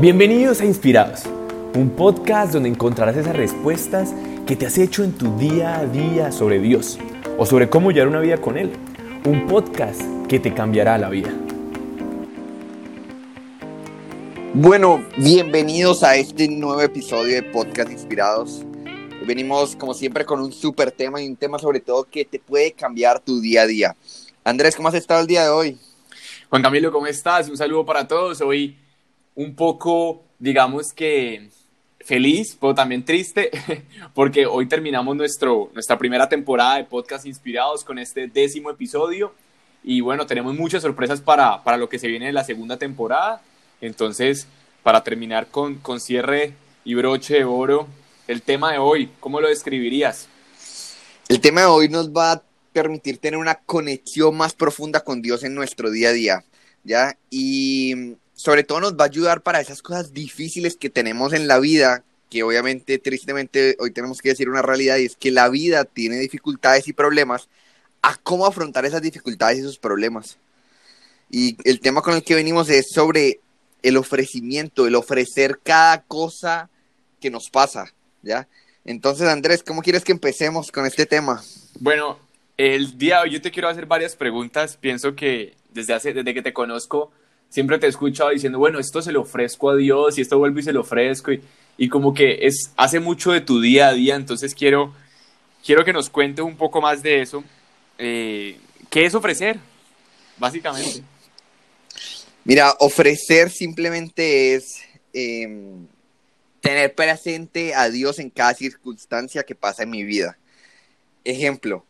Bienvenidos a Inspirados, un podcast donde encontrarás esas respuestas que te has hecho en tu día a día sobre Dios o sobre cómo llevar una vida con Él. Un podcast que te cambiará la vida. Bueno, bienvenidos a este nuevo episodio de Podcast Inspirados. Venimos como siempre con un súper tema y un tema sobre todo que te puede cambiar tu día a día. Andrés, ¿cómo has estado el día de hoy? Juan Camilo, ¿cómo estás? Un saludo para todos. Hoy un poco, digamos que feliz, pero también triste, porque hoy terminamos nuestro, nuestra primera temporada de Podcast Inspirados con este décimo episodio. Y bueno, tenemos muchas sorpresas para, para lo que se viene en la segunda temporada. Entonces, para terminar con, con cierre y broche de oro, el tema de hoy, ¿cómo lo describirías? El tema de hoy nos va a permitir tener una conexión más profunda con Dios en nuestro día a día, ¿ya? Y sobre todo nos va a ayudar para esas cosas difíciles que tenemos en la vida, que obviamente, tristemente, hoy tenemos que decir una realidad y es que la vida tiene dificultades y problemas, a cómo afrontar esas dificultades y esos problemas. Y el tema con el que venimos es sobre el ofrecimiento, el ofrecer cada cosa que nos pasa, ¿ya? Entonces, Andrés, ¿cómo quieres que empecemos con este tema? Bueno, el día hoy yo te quiero hacer varias preguntas. Pienso que desde, hace, desde que te conozco, siempre te he escuchado diciendo, bueno, esto se lo ofrezco a Dios y esto vuelvo y se lo ofrezco. Y, y como que es, hace mucho de tu día a día, entonces quiero, quiero que nos cuentes un poco más de eso. Eh, ¿Qué es ofrecer, básicamente? Mira, ofrecer simplemente es eh, tener presente a Dios en cada circunstancia que pasa en mi vida. Ejemplo,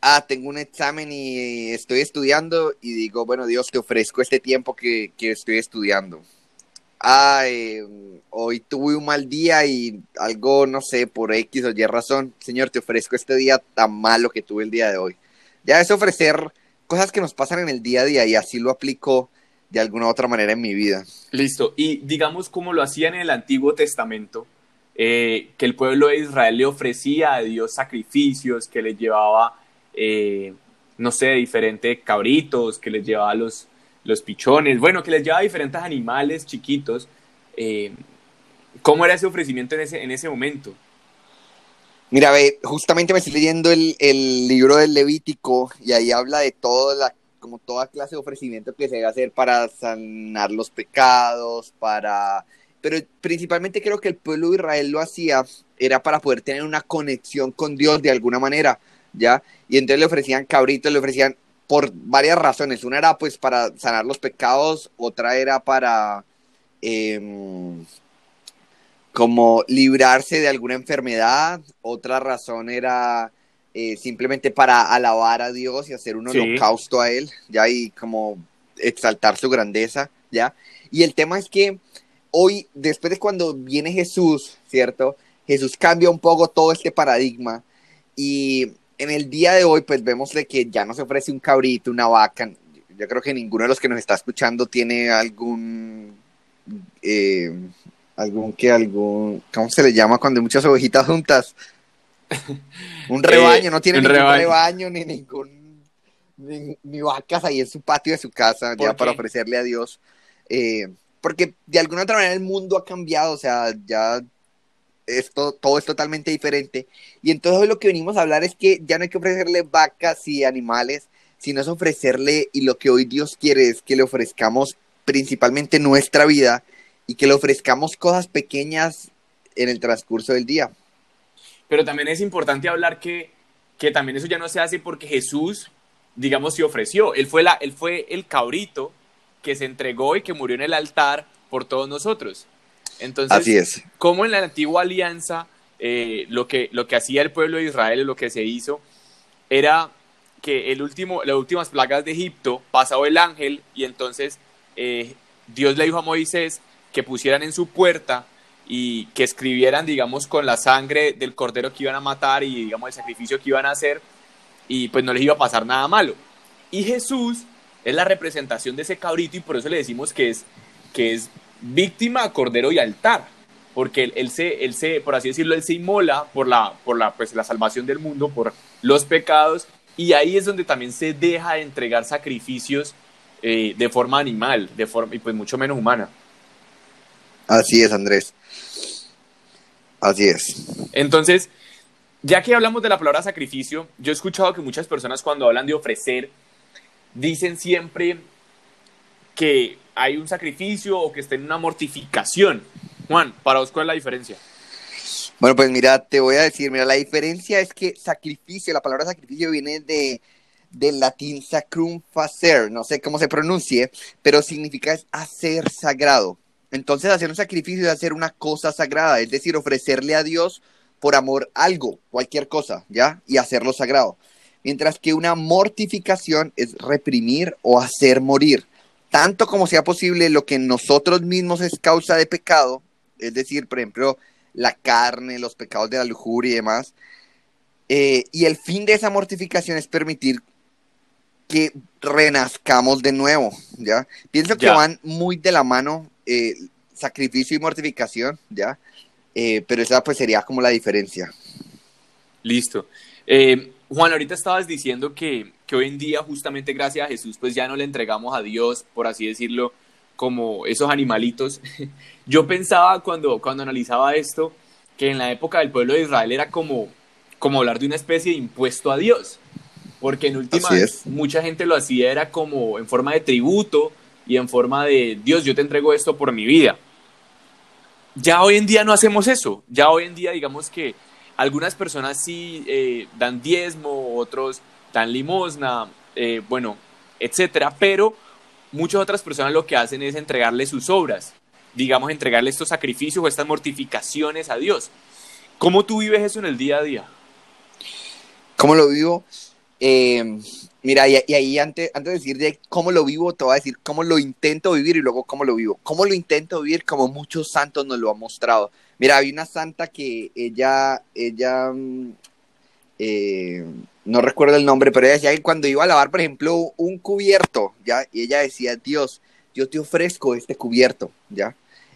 ah, tengo un examen y estoy estudiando y digo, bueno, Dios, te ofrezco este tiempo que, que estoy estudiando. Ah, hoy tuve un mal día y algo, no sé, por X o Y razón, Señor, te ofrezco este día tan malo que tuve el día de hoy. Ya es ofrecer cosas que nos pasan en el día a día y así lo aplico de alguna u otra manera en mi vida. Listo. Y digamos como lo hacían en el Antiguo Testamento, eh, que el pueblo de Israel le ofrecía a Dios sacrificios, que le llevaba eh, no sé, diferentes cabritos, que les llevaba los, los pichones, bueno, que les llevaba diferentes animales chiquitos. Eh, ¿Cómo era ese ofrecimiento en ese, en ese momento? Mira, ve, justamente me estoy leyendo el, el, libro del Levítico y ahí habla de toda la, como toda clase de ofrecimiento que se debe hacer para sanar los pecados, para... Pero principalmente creo que el pueblo de Israel lo hacía, era para poder tener una conexión con Dios de alguna manera. ¿Ya? Y entonces le ofrecían cabritos, le ofrecían por varias razones. Una era pues para sanar los pecados, otra era para eh, como librarse de alguna enfermedad, otra razón era eh, simplemente para alabar a Dios y hacer un sí. holocausto a Él, ¿ya? Y como exaltar su grandeza, ¿ya? Y el tema es que hoy, después de cuando viene Jesús, ¿cierto? Jesús cambia un poco todo este paradigma y en el día de hoy, pues vemos de que ya no se ofrece un cabrito, una vaca. Yo creo que ninguno de los que nos está escuchando tiene algún, eh, algún que algún, ¿cómo se le llama cuando hay muchas ovejitas juntas? Un rebaño, eh, no tiene ningún rebaño. rebaño, ni ningún, ni, ni, vacas ahí en su patio de su casa, ya para ofrecerle a Dios. Eh, porque de alguna otra manera el mundo ha cambiado, o sea, ya esto, todo es totalmente diferente. Y entonces hoy lo que venimos a hablar es que ya no hay que ofrecerle vacas y animales, sino es ofrecerle, y lo que hoy Dios quiere es que le ofrezcamos principalmente nuestra vida y que le ofrezcamos cosas pequeñas en el transcurso del día. Pero también es importante hablar que, que también eso ya no se hace porque Jesús, digamos, se ofreció. Él fue, la, él fue el cabrito que se entregó y que murió en el altar por todos nosotros. Entonces, Así es. como en la antigua alianza, eh, lo, que, lo que hacía el pueblo de Israel, lo que se hizo, era que el último, las últimas plagas de Egipto pasaba el ángel y entonces eh, Dios le dijo a Moisés que pusieran en su puerta y que escribieran, digamos, con la sangre del cordero que iban a matar y, digamos, el sacrificio que iban a hacer y pues no les iba a pasar nada malo. Y Jesús es la representación de ese cabrito y por eso le decimos que es, que es víctima, cordero y altar, porque él, él, se, él se, por así decirlo, él se inmola por la, por la, pues, la salvación del mundo, por los pecados, y ahí es donde también se deja de entregar sacrificios eh, de forma animal, de forma, y pues mucho menos humana. Así es, Andrés. Así es. Entonces, ya que hablamos de la palabra sacrificio, yo he escuchado que muchas personas cuando hablan de ofrecer, dicen siempre que hay un sacrificio o que está en una mortificación. Juan, para vos, ¿cuál es la diferencia? Bueno, pues mira, te voy a decir, mira, la diferencia es que sacrificio, la palabra sacrificio viene de del latín sacrum facer, no sé cómo se pronuncie, pero significa hacer sagrado. Entonces, hacer un sacrificio es hacer una cosa sagrada, es decir, ofrecerle a Dios por amor algo, cualquier cosa, ¿ya? Y hacerlo sagrado. Mientras que una mortificación es reprimir o hacer morir, tanto como sea posible lo que nosotros mismos es causa de pecado, es decir, por ejemplo, la carne, los pecados de la lujuria y demás. Eh, y el fin de esa mortificación es permitir que renazcamos de nuevo, ¿ya? Pienso que van muy de la mano eh, sacrificio y mortificación, ¿ya? Eh, pero esa pues sería como la diferencia. Listo. Eh, Juan, ahorita estabas diciendo que, que, hoy en día, justamente gracias a Jesús, pues ya no le entregamos a Dios, por así decirlo, como esos animalitos. Yo pensaba cuando, cuando analizaba esto, que en la época del pueblo de Israel era como, como hablar de una especie de impuesto a Dios porque en última mucha gente lo hacía era como en forma de tributo y en forma de Dios, yo te entrego esto por mi vida. Ya hoy en día no hacemos eso, ya hoy en día digamos que algunas personas sí eh, dan diezmo, otros dan limosna, eh, bueno, etcétera, pero muchas otras personas lo que hacen es entregarle sus obras, digamos, entregarle estos sacrificios o estas mortificaciones a Dios. ¿Cómo tú vives eso en el día a día? ¿Cómo lo vivo? Eh, mira, y, ahí antes, antes de decir de cómo lo vivo, te voy a decir cómo lo intento vivir y luego cómo lo vivo. ¿Cómo lo intento vivir? Como muchos santos nos lo han mostrado. Mira, había una santa que ella, ella, mm, eh, no recuerdo el nombre, pero ella decía que cuando iba a lavar, por ejemplo, un cubierto, ¿ya? Y ella decía, Dios, yo te ofrezco este cubierto, ¿ya?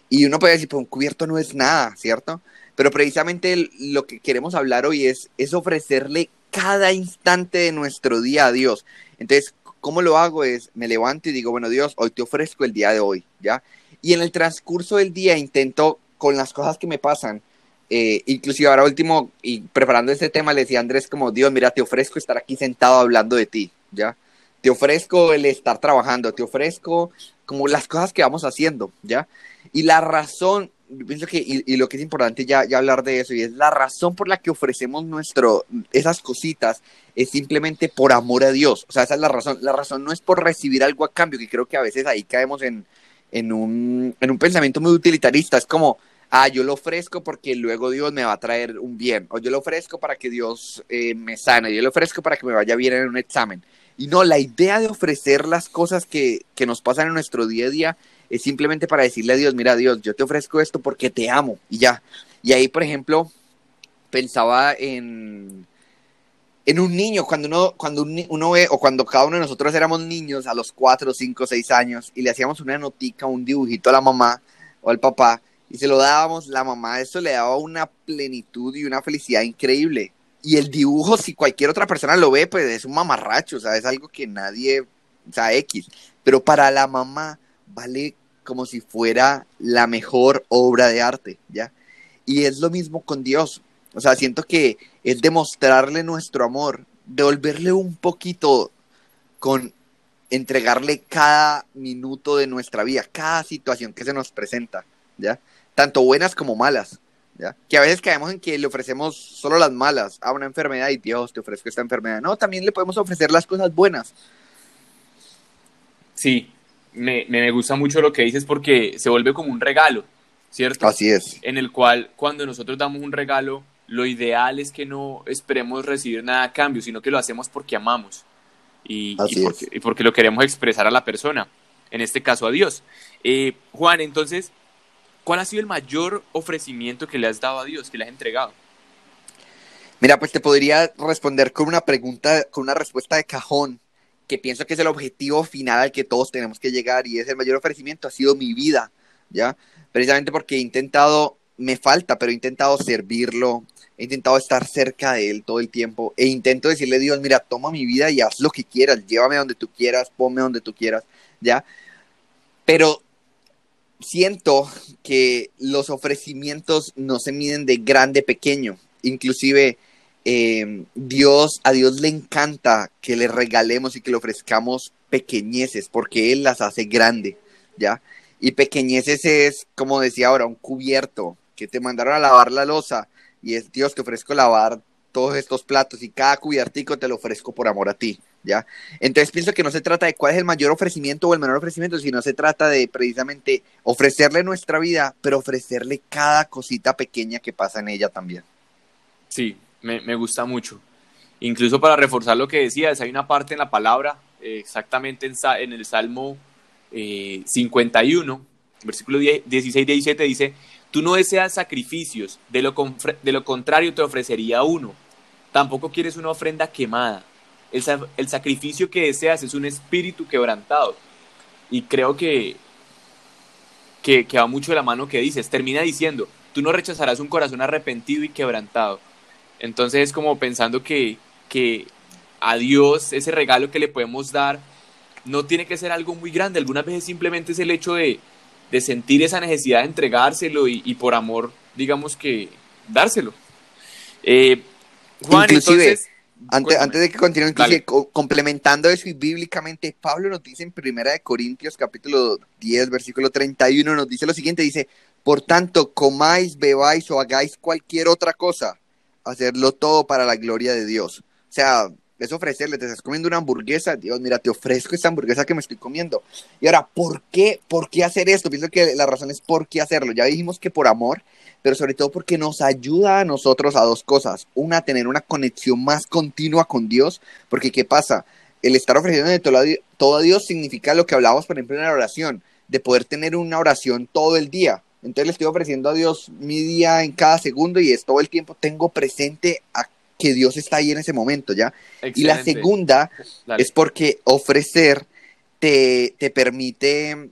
Y uno puede decir, pues un cubierto no es nada, ¿cierto? Pero precisamente lo que queremos hablar hoy es, es ofrecerle cada instante de nuestro día a Dios. Entonces, ¿cómo lo hago? Es, me levanto y digo, bueno, Dios, hoy te ofrezco el día de hoy, ¿ya? Y en el transcurso del día intento, con las cosas que me pasan, eh, inclusive ahora último, y preparando este tema, le decía a Andrés como, Dios, mira, te ofrezco estar aquí sentado hablando de ti, ¿ya? Te ofrezco el estar trabajando, te ofrezco como las cosas que vamos haciendo, ¿ya? Y la razón pienso que, y, lo que es importante ya, ya, hablar de eso, y es la razón por la que ofrecemos nuestro, esas cositas, es simplemente por amor a Dios. O sea, esa es la razón. La razón no es por recibir algo a cambio, que creo que a veces ahí caemos en, en, un, en un pensamiento muy utilitarista. Es como, ah, yo lo ofrezco porque luego Dios me va a traer un bien, o yo lo ofrezco para que Dios eh, me sane, yo lo ofrezco para que me vaya bien en un examen. Y no, la idea de ofrecer las cosas que, que nos pasan en nuestro día a día es simplemente para decirle a Dios, mira Dios, yo te ofrezco esto porque te amo y ya. Y ahí, por ejemplo, pensaba en, en un niño, cuando uno, cuando uno ve, o cuando cada uno de nosotros éramos niños a los 4, 5, 6 años y le hacíamos una notica, un dibujito a la mamá o al papá y se lo dábamos, la mamá eso le daba una plenitud y una felicidad increíble. Y el dibujo, si cualquier otra persona lo ve, pues es un mamarracho, o sea, es algo que nadie, o sea, X. Pero para la mamá vale como si fuera la mejor obra de arte, ¿ya? Y es lo mismo con Dios. O sea, siento que es demostrarle nuestro amor, devolverle un poquito con entregarle cada minuto de nuestra vida, cada situación que se nos presenta, ¿ya? Tanto buenas como malas, ¿ya? Que a veces caemos en que le ofrecemos solo las malas a una enfermedad y Dios, te ofrezco esta enfermedad. No, también le podemos ofrecer las cosas buenas. Sí, me, me, gusta mucho lo que dices porque se vuelve como un regalo, ¿cierto? Así es. En el cual cuando nosotros damos un regalo, lo ideal es que no esperemos recibir nada a cambio, sino que lo hacemos porque amamos y, y, porque, lo queremos expresar a la persona, en este caso a Dios. Eh, Juan, entonces, ¿cuál ha sido el mayor ofrecimiento que le has dado a Dios, que le has entregado? Mira, pues te podría responder con una pregunta, con una respuesta de cajón que pienso que es el objetivo final al que todos tenemos que llegar y es el mayor ofrecimiento, ha sido mi vida, ¿ya? Precisamente porque he intentado, me falta, pero he intentado servirlo, he intentado estar cerca de él todo el tiempo e intento decirle, Dios, mira, toma mi vida y haz lo que quieras, llévame donde tú quieras, ponme donde tú quieras, ¿ya? Pero siento que los ofrecimientos no se miden de grande pequeño. Inclusive eh, Dios, a Dios le encanta que le regalemos y que le ofrezcamos pequeñeces, porque Él las hace grande, ¿ya? Y pequeñeces es, como decía ahora, un cubierto que te mandaron a lavar la losa y es Dios, te ofrezco lavar todos estos platos y cada cubiertico te lo ofrezco por amor a ti, Entonces pienso que no se trata de cuál es el mayor ofrecimiento o el menor ofrecimiento, sino se trata de precisamente ofrecerle nuestra vida, pero ofrecerle cada cosita pequeña que pasa en ella también. Sí, me, gusta mucho. Incluso para reforzar lo que decías, hay una parte en la palabra, eh, exactamente en, el Salmo 51, eh, versículo 16-17, dice, tú no deseas sacrificios, de lo contrario te ofrecería uno. Tampoco quieres una ofrenda quemada. El, el sacrificio que deseas es un espíritu quebrantado. Y creo que, que, que va mucho de la mano que dices. Termina diciendo, tú no rechazarás un corazón arrepentido y quebrantado. Entonces es como pensando que, que a Dios ese regalo que le podemos dar no tiene que ser algo muy grande. Algunas veces simplemente es el hecho de, de sentir esa necesidad de entregárselo y, por amor, digamos que dárselo. Eh, Juan, entonces... Antes, antes, de que continúe, complementando eso y bíblicamente, Pablo nos dice en Primera de Corintios capítulo 10, versículo 31, nos dice lo siguiente, dice, por tanto, comáis, bebáis o hagáis cualquier otra cosa, hacerlo todo para la gloria de Dios. O sea, es ofrecerle, te estás comiendo una hamburguesa, Dios, mira, te ofrezco esta hamburguesa que me estoy comiendo. Y ahora, ¿por qué? ¿Por qué hacer esto? Pienso que la razón es por qué hacerlo. Ya dijimos que por amor, pero sobre todo porque nos ayuda a nosotros a dos cosas. Una, tener una conexión más continua con Dios, porque ¿qué pasa? El estar ofreciendo de todo a Dios significa lo que hablábamos, por ejemplo, en la oración, de poder tener una oración todo el día. Entonces le estoy ofreciendo a Dios mi día en cada segundo y es todo el tiempo tengo presente a que Dios está ahí en ese momento, ¿ya? Y la segunda es porque ofrecer te, te, permite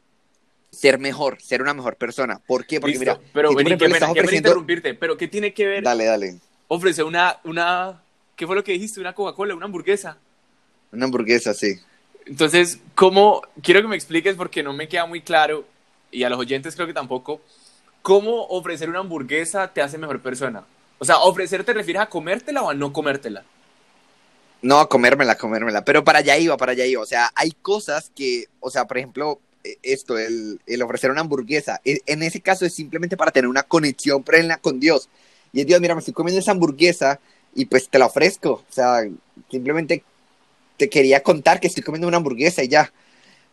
ser mejor, ser una mejor persona. ¿Por qué? Porque mira, pero vení, que interrumpirte, pero ¿qué tiene que ver? Dale, dale. Ofrecer una, una, ¿qué fue lo que dijiste? Una Coca-Cola, una hamburguesa. Una hamburguesa, sí. Entonces, ¿cómo? Quiero que me expliques porque no me queda muy claro y a los oyentes creo que tampoco ¿cómo ofrecer una hamburguesa te hace mejor persona? O sea, ofrecer te refieres a comértela o a no comértela. No, a comérmela, comérmela. Pero para allá iba, para allá iba. O sea, hay cosas que, o sea, por ejemplo, esto, el, ofrecer una hamburguesa, e, en ese caso es simplemente para tener una conexión plena con Dios. Y es Dios, mira, me estoy comiendo esa hamburguesa y pues te la ofrezco. O sea, simplemente te quería contar que estoy comiendo una hamburguesa y ya.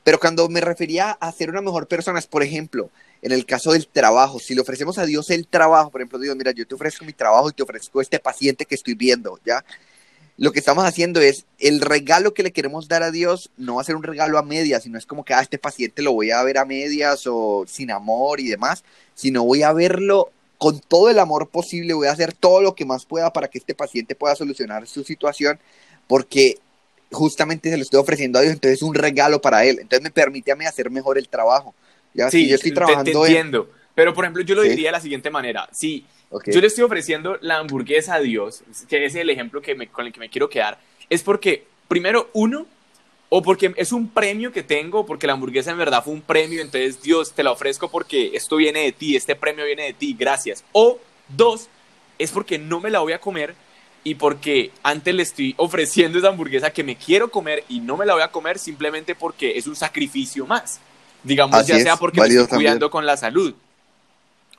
Pero cuando me refería a ser una mejor persona es, por ejemplo, en el caso del trabajo, si le ofrecemos a Dios el trabajo, por ejemplo, Dios, mira, yo te ofrezco mi trabajo y te ofrezco este paciente que estoy viendo, ¿ya? Lo que estamos haciendo es, el regalo que le queremos dar a Dios no va a ser un regalo a medias, sino es como que, a ah, este paciente lo voy a ver a medias o sin amor y demás, sino voy a verlo con todo el amor posible, voy a hacer todo lo que más pueda para que este paciente pueda solucionar su situación, porque justamente se lo estoy ofreciendo a Dios, entonces es un regalo para él, entonces me permite a mí hacer mejor el trabajo. ¿ya? Sí, yo estoy trabajando te, entiendo. Pero, por ejemplo, yo lo diría de la siguiente manera. Si yo le estoy ofreciendo la hamburguesa a Dios, que es el ejemplo que me, con el que me quiero quedar, es porque, primero, uno, o porque es un premio que tengo, porque la hamburguesa en verdad fue un premio, entonces Dios te la ofrezco porque esto viene de ti, este premio viene de ti, gracias. O dos, es porque no me la voy a comer y porque antes le estoy ofreciendo esa hamburguesa que me quiero comer y no me la voy a comer simplemente porque es un sacrificio más. Digamos, ya sea porque me estoy cuidando con la salud.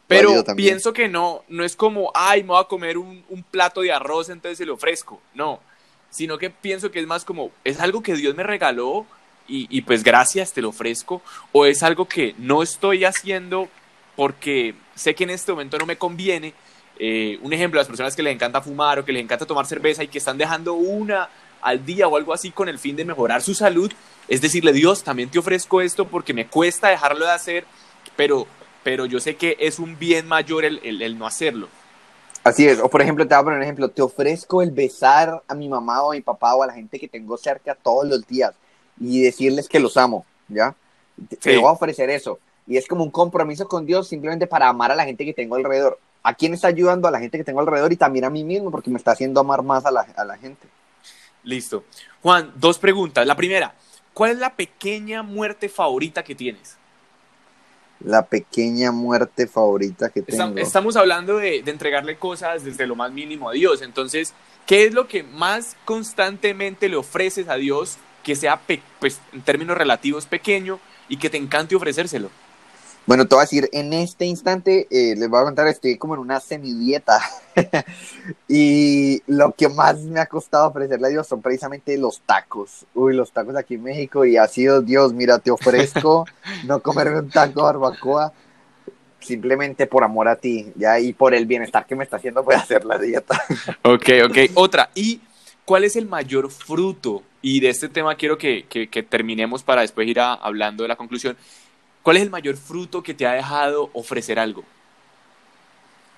Pero pienso que no, no es como, ay, me voy a comer un, plato de arroz, entonces se lo ofrezco. No, sino que pienso que es más como, es algo que Dios me regaló y, y pues gracias, te lo ofrezco. O es algo que no estoy haciendo porque sé que en este momento no me conviene, eh, un ejemplo, las personas que les encanta fumar o que les encanta tomar cerveza y que están dejando una al día o algo así con el fin de mejorar su salud, es decirle, Dios, también te ofrezco esto porque me cuesta dejarlo de hacer, pero, pero yo sé que es un bien mayor el, el, no hacerlo. Así es, o por ejemplo, te voy a poner un ejemplo, te ofrezco el besar a mi mamá o a mi papá o a la gente que tengo cerca todos los días y decirles que los amo, ¿ya? Te voy a ofrecer eso. Y es como un compromiso con Dios simplemente para amar a la gente que tengo alrededor a quién está ayudando a la gente que tengo alrededor y también a mí mismo, porque me está haciendo amar más a la, a la gente. Listo. Juan, dos preguntas. La primera, ¿cuál es la pequeña muerte favorita que tienes? La pequeña muerte favorita que tengo. Estamos hablando de, de entregarle cosas desde lo más mínimo a Dios. Entonces, ¿qué es lo que más constantemente le ofreces a Dios que sea, pues, en términos relativos, pequeño y que te encante ofrecérselo? Bueno, te voy a decir, en este instante eh, les voy a contar, estoy como en una semidieta y lo que más me ha costado ofrecerle a Dios son precisamente los tacos. Uy, los tacos aquí en México y ha sido, Dios, mira, te ofrezco no comerme un taco de barbacoa simplemente por amor a ti, ya, y por el bienestar que me está haciendo voy a hacer la dieta. ok, ok. Otra, ¿y cuál es el mayor fruto? Y de este tema quiero que, que, que terminemos para después ir a, hablando de la conclusión. ¿Cuál es el mayor fruto que te ha dejado ofrecer algo?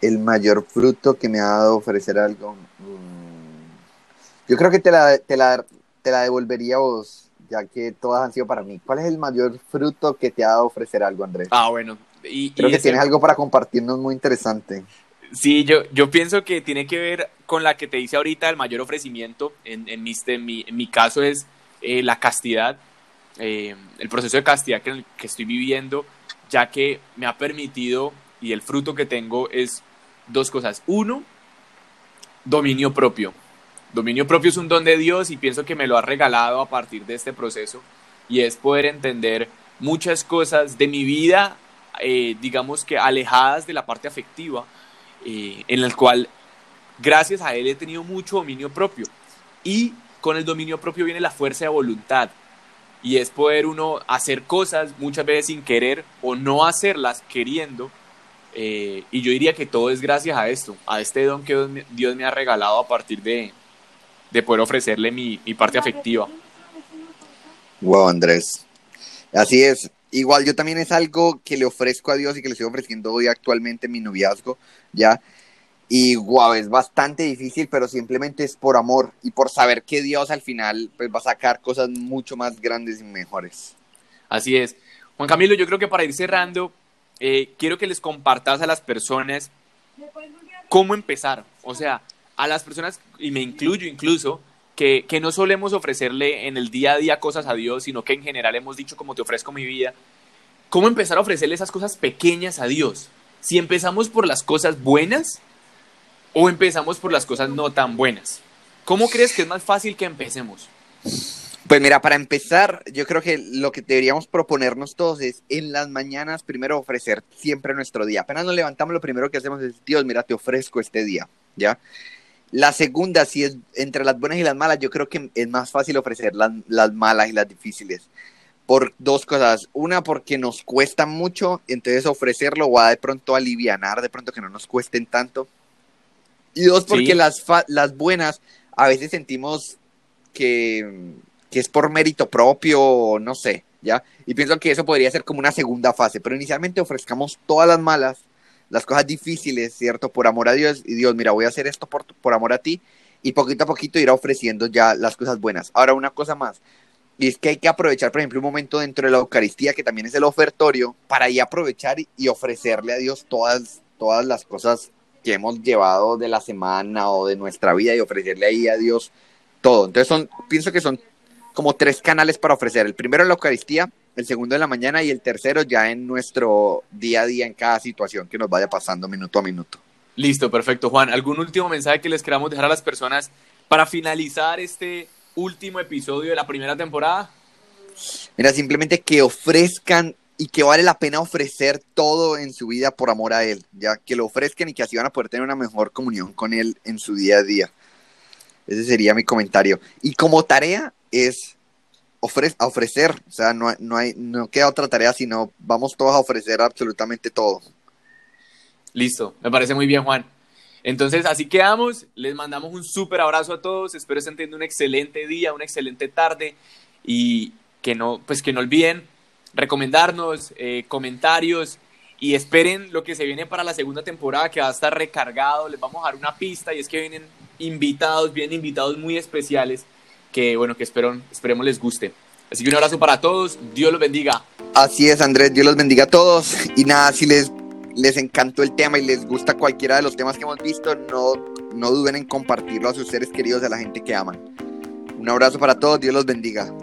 El mayor fruto que me ha dado ofrecer algo. Mm, yo creo que te la, te la, te la devolvería vos, ya que todas han sido para mí. ¿Cuál es el mayor fruto que te ha dado ofrecer algo, Andrés? Ah, bueno. Y, creo que tienes algo para compartirnos muy interesante. Sí, yo, yo pienso que tiene que ver con la que te dice ahorita el mayor ofrecimiento. En, en, mi, en mi, caso es eh, la castidad. Eh, el proceso de castidad que, estoy viviendo, ya que me ha permitido y el fruto que tengo es dos cosas. Uno, dominio propio. Dominio propio es un don de Dios y pienso que me lo ha regalado a partir de este proceso y es poder entender muchas cosas de mi vida, eh, digamos que alejadas de la parte afectiva, eh, en el cual gracias a Él he tenido mucho dominio propio. Y con el dominio propio viene la fuerza de voluntad y es poder uno hacer cosas muchas veces sin querer o no hacerlas queriendo. Eh, y yo diría que todo es gracias a esto, a este don que Dios me ha regalado a partir de, de poder ofrecerle mi, mi, parte afectiva. Wow, Andrés. Así es. Igual yo también es algo que le ofrezco a Dios y que le estoy ofreciendo hoy actualmente en mi noviazgo, ¿ya? Y guau, es bastante difícil, pero simplemente es por amor y por saber que Dios al final pues, va a sacar cosas mucho más grandes y mejores. Así es. Juan Camilo, yo creo que para ir cerrando, eh, quiero que les compartas a las personas cómo empezar. O sea, a las personas, y me incluyo incluso, que, que, no solemos ofrecerle en el día a día cosas a Dios, sino que en general hemos dicho como te ofrezco mi vida. ¿Cómo empezar a ofrecerle esas cosas pequeñas a Dios? Si empezamos por las cosas buenas, o empezamos por las cosas no tan buenas? ¿Cómo crees que es más fácil que empecemos? Pues mira, para empezar, yo creo que lo que deberíamos proponernos todos es en las mañanas primero ofrecer siempre nuestro día. Apenas nos levantamos, lo primero que hacemos es, Dios, mira, te ofrezco este día, ¿ya? La segunda, si es entre las buenas y las malas, yo creo que es más fácil ofrecer las, las malas y las difíciles. Por dos cosas. Una, porque nos cuesta mucho, entonces ofrecerlo va de pronto a alivianar, de pronto que no nos cuesten tanto. Y dos, porque las, las buenas a veces sentimos que, que es por mérito propio, no sé, ¿ya? Y pienso que eso podría ser como una segunda fase, pero inicialmente ofrezcamos todas las malas, las cosas difíciles, ¿cierto? Por amor a Dios, y Dios, mira, voy a hacer esto por, por amor a ti, y poquito a poquito ir ofreciendo ya las cosas buenas. Ahora, una cosa más, y es que hay que aprovechar, por ejemplo, un momento dentro de la Eucaristía, que también es el ofertorio, para ahí aprovechar y ofrecerle a Dios todas, todas las cosas que hemos llevado de la semana o de nuestra vida y ofrecerle ahí a Dios todo. Entonces son, pienso que son como tres canales para ofrecer. El primero en la Eucaristía, el segundo en la mañana y el tercero ya en nuestro día a día en cada situación que nos vaya pasando minuto a minuto. Listo, perfecto. Juan, ¿algún último mensaje que les queramos dejar a las personas para finalizar este último episodio de la primera temporada? Mira, simplemente que ofrezcan y que vale la pena ofrecer todo en su vida por amor a Él, ya que lo ofrezcan y que así van a poder tener una mejor comunión con Él en su día a día. Ese sería mi comentario. Y como tarea es ofre ofrecer, o sea, no, no, hay, no queda otra tarea sino vamos todos a ofrecer absolutamente todo. Listo, me parece muy bien, Juan. Entonces, así quedamos. Les mandamos un súper abrazo a todos. Espero estén teniendo un excelente día, una excelente tarde y que no, pues que no olviden recomendarnos, eh, comentarios y esperen lo que se viene para la segunda temporada que va a estar recargado. Les vamos a dar una pista y es que vienen invitados, vienen invitados muy especiales que, bueno, que espero, esperemos les guste. Así que un abrazo para todos, Dios los bendiga. Así es, Andrés, Dios los bendiga a todos. Y nada, si les, les encantó el tema y les gusta cualquiera de los temas que hemos visto, no, no duden en compartirlo a sus seres queridos, a la gente que aman. Un abrazo para todos, Dios los bendiga.